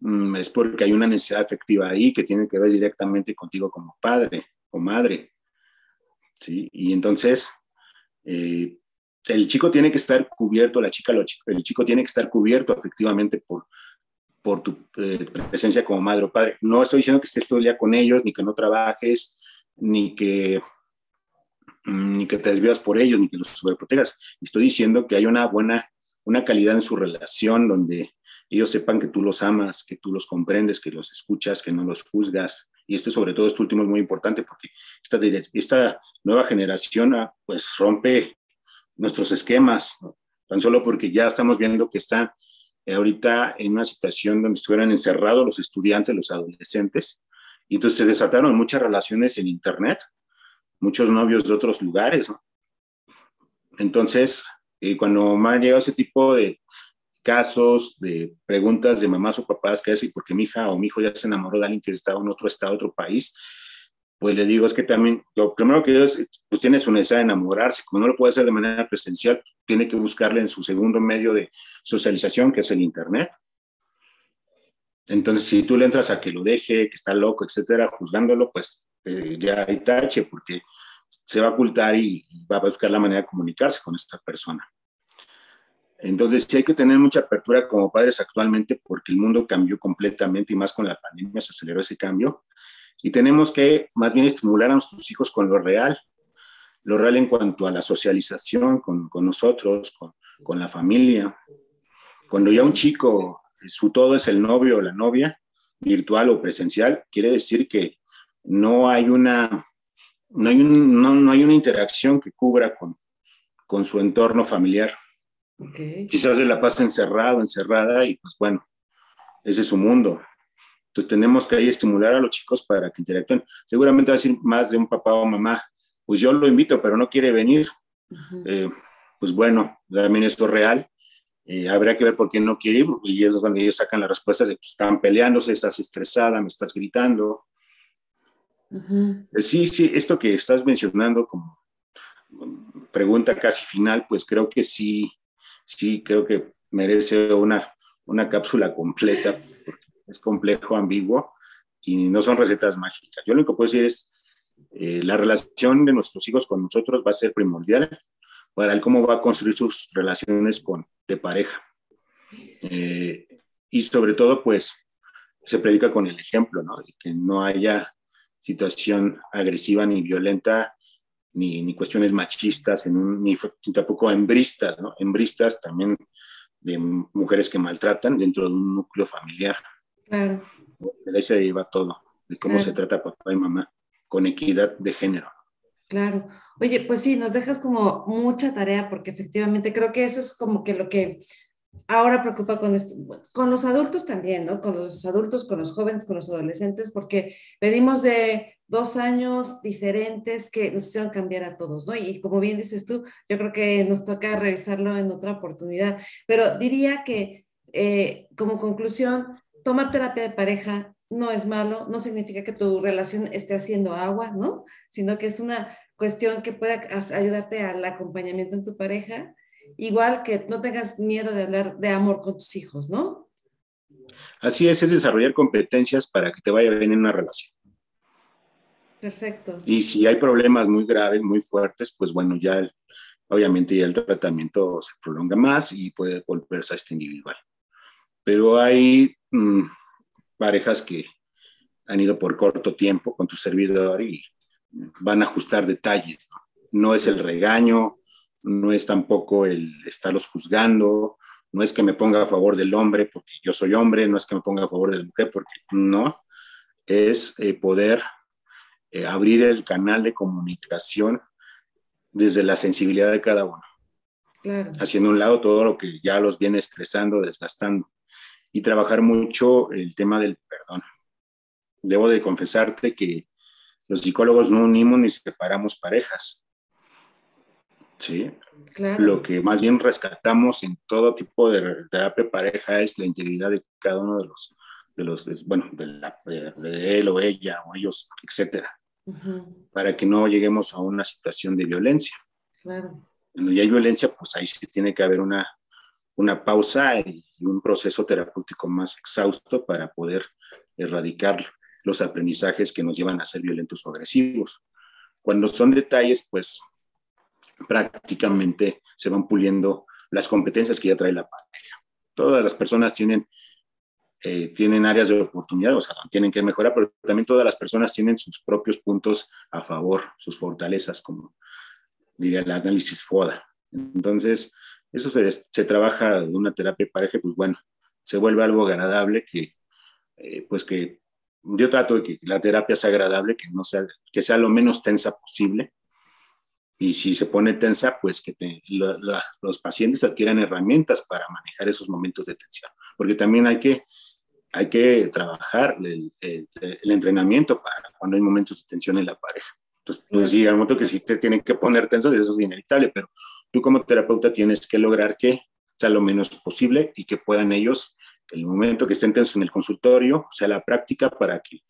mm, es porque hay una necesidad afectiva ahí que tiene que ver directamente contigo como padre o madre. ¿sí? Y entonces, eh, el chico tiene que estar cubierto, la chica, el chico tiene que estar cubierto efectivamente por, por tu eh, presencia como madre o padre. No estoy diciendo que estés todo el día con ellos, ni que no trabajes, ni que ni que te desvías por ellos, ni que los sobreprotejas. Estoy diciendo que hay una buena, una calidad en su relación donde ellos sepan que tú los amas, que tú los comprendes, que los escuchas, que no los juzgas. Y este, sobre todo, este último es muy importante porque esta, esta nueva generación ah, pues rompe nuestros esquemas, tan solo porque ya estamos viendo que está eh, ahorita en una situación donde estuvieran encerrados los estudiantes, los adolescentes, y entonces se desataron muchas relaciones en Internet, muchos novios de otros lugares. Entonces, eh, cuando me han llegado ese tipo de casos, de preguntas de mamás o papás que y porque mi hija o mi hijo ya se enamoró de alguien que está en otro estado, otro país, pues le digo, es que también, lo primero que es, pues tiene su necesidad de enamorarse, como no lo puede hacer de manera presencial, tiene que buscarle en su segundo medio de socialización, que es el Internet. Entonces, si tú le entras a que lo deje, que está loco, etcétera, juzgándolo, pues eh, ya hay tache, porque se va a ocultar y, va a buscar la manera de comunicarse con esta persona. Entonces, sí hay que tener mucha apertura como padres actualmente, porque el mundo cambió completamente y más con la pandemia se aceleró ese cambio. Y tenemos que más bien estimular a nuestros hijos con lo real, lo real en cuanto a la socialización con, con nosotros, con, con la familia. Cuando ya un chico su todo es el novio o la novia, virtual o presencial, quiere decir que no hay una, no hay, no, hay una interacción que cubra con, con su entorno familiar. Quizás se la pasa encerrado, encerrada y pues bueno, ese es su mundo. Entonces tenemos que ahí estimular a los chicos para que interactúen. Seguramente va a decir más de un papá o mamá, pues yo lo invito, pero no quiere venir. Eh, pues bueno, también esto es real. Eh, habría que ver por qué no quiere ir, y es donde ellos sacan las respuestas de, pues, están peleándose, estás estresada, me estás gritando. Eh, sí, sí, esto que estás mencionando como pregunta casi final, pues creo que sí, sí, creo que merece una, una cápsula completa, porque es complejo, ambiguo y no son recetas mágicas. Yo lo único que puedo decir es, eh, la relación de nuestros hijos con nosotros va a ser primordial para el cómo va a construir sus relaciones con, de pareja. Eh, y sobre todo, pues, se predica con el ejemplo, ¿no? De que no haya situación agresiva ni violenta, ni, ni cuestiones machistas, en ni, tampoco embristas, ¿no? Embristas también de mujeres que maltratan dentro de un núcleo familiar. Claro. De ahí se lleva todo, de cómo se trata papá y mamá, con equidad de género. Claro. Oye, pues sí, nos dejas como mucha tarea porque efectivamente creo que eso es como que lo que ahora preocupa con, con los adultos también, ¿no? Con los adultos, con los jóvenes, con los adolescentes, porque venimos de dos años diferentes que nos hicieron cambiar a todos, ¿no? Y como bien dices tú, yo creo que nos toca revisarlo en otra oportunidad, pero diría que eh, como conclusión, tomar terapia de pareja no es malo, no significa que tu relación esté haciendo agua, ¿no? Sino que es una cuestión que puede ayudarte al acompañamiento en tu pareja, igual que no tengas miedo de hablar de amor con tus hijos, ¿no? Así es, es desarrollar competencias para que te vaya bien en una relación. Perfecto. Y si hay problemas muy graves, muy fuertes, pues bueno, ya obviamente ya el tratamiento se prolonga más y puede volverse a este individual pero hay mm, parejas que han ido por corto tiempo con tu servidor y van a ajustar detalles. No, es el regaño, no es tampoco el estarlos juzgando, no es que me ponga a favor del hombre porque yo soy hombre, no es que me ponga a favor de la mujer porque no, es eh, poder eh, abrir el canal de comunicación desde la sensibilidad de cada uno. Haciendo un lado todo lo que ya los viene estresando, desgastando y trabajar mucho el tema del perdón. Debo de confesarte que los psicólogos no unimos ni separamos parejas. ¿Sí? Lo que más bien rescatamos en todo tipo de terapia pareja es la integridad de cada uno de los, de los bueno, de, él o ella o ellos, etcétera, para que no lleguemos a una situación de violencia. Claro. Cuando ya hay violencia, pues ahí sí tiene que haber una una pausa y un proceso terapéutico más exhausto para poder erradicar los aprendizajes que nos llevan a ser violentos o agresivos. Cuando son detalles, pues prácticamente se van puliendo las competencias que ya trae la pareja. Todas las personas tienen, eh, tienen áreas de oportunidad, o sea, tienen que mejorar, pero también todas las personas tienen sus propios puntos a favor, sus fortalezas, como diría el análisis FODA. Entonces, eso se, trabaja de una terapia de pareja, pues bueno, se vuelve algo agradable que, eh, pues que yo trato de que la terapia sea agradable, que no sea, que sea lo menos tensa posible. Y si se pone tensa, pues que los pacientes adquieran herramientas para manejar esos momentos de tensión. Porque también hay que, hay que trabajar el, el entrenamiento para cuando hay momentos de tensión en la pareja. Entonces, pues sí, al momento que sí te tienen que poner tensos, eso es inevitable, pero tú como terapeuta tienes que lograr que sea lo menos posible y que puedan ellos, el momento que estén en el consultorio, sea la práctica para que,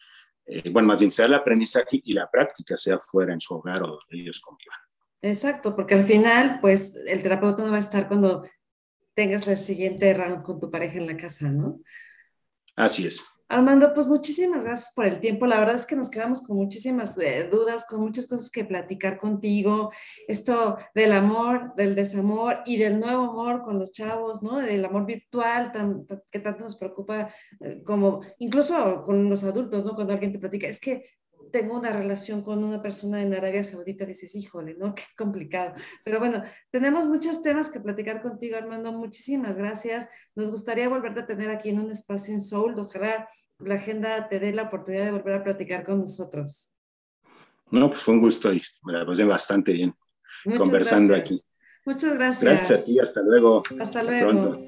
eh, bueno, más bien sea el aprendizaje y la práctica sea fuera en su hogar o donde ellos convivan. Exacto, porque al final, pues el terapeuta no va a estar cuando tengas el siguiente round con tu pareja en la casa, ¿no? Así es. Armando, pues muchísimas gracias por el tiempo. La verdad es que nos quedamos con muchísimas eh, dudas, con muchas cosas que platicar contigo. Esto del amor, del desamor y del nuevo amor con los chavos, ¿no? Del amor virtual que tanto nos preocupa, eh, como incluso con los adultos, ¿no? Cuando alguien te platica, es que tengo una relación con una persona en Arabia Saudita, dices, híjole, ¿no? Qué complicado. Pero bueno, tenemos muchos temas que platicar contigo, Armando. Muchísimas gracias. Nos gustaría volverte a tener aquí en un espacio en Soul. Ojalá la agenda te dé la oportunidad de volver a platicar con nosotros. No, pues fue un gusto y me la pasé bastante bien conversando aquí. Muchas gracias. Gracias a ti, hasta luego. Hasta, luego.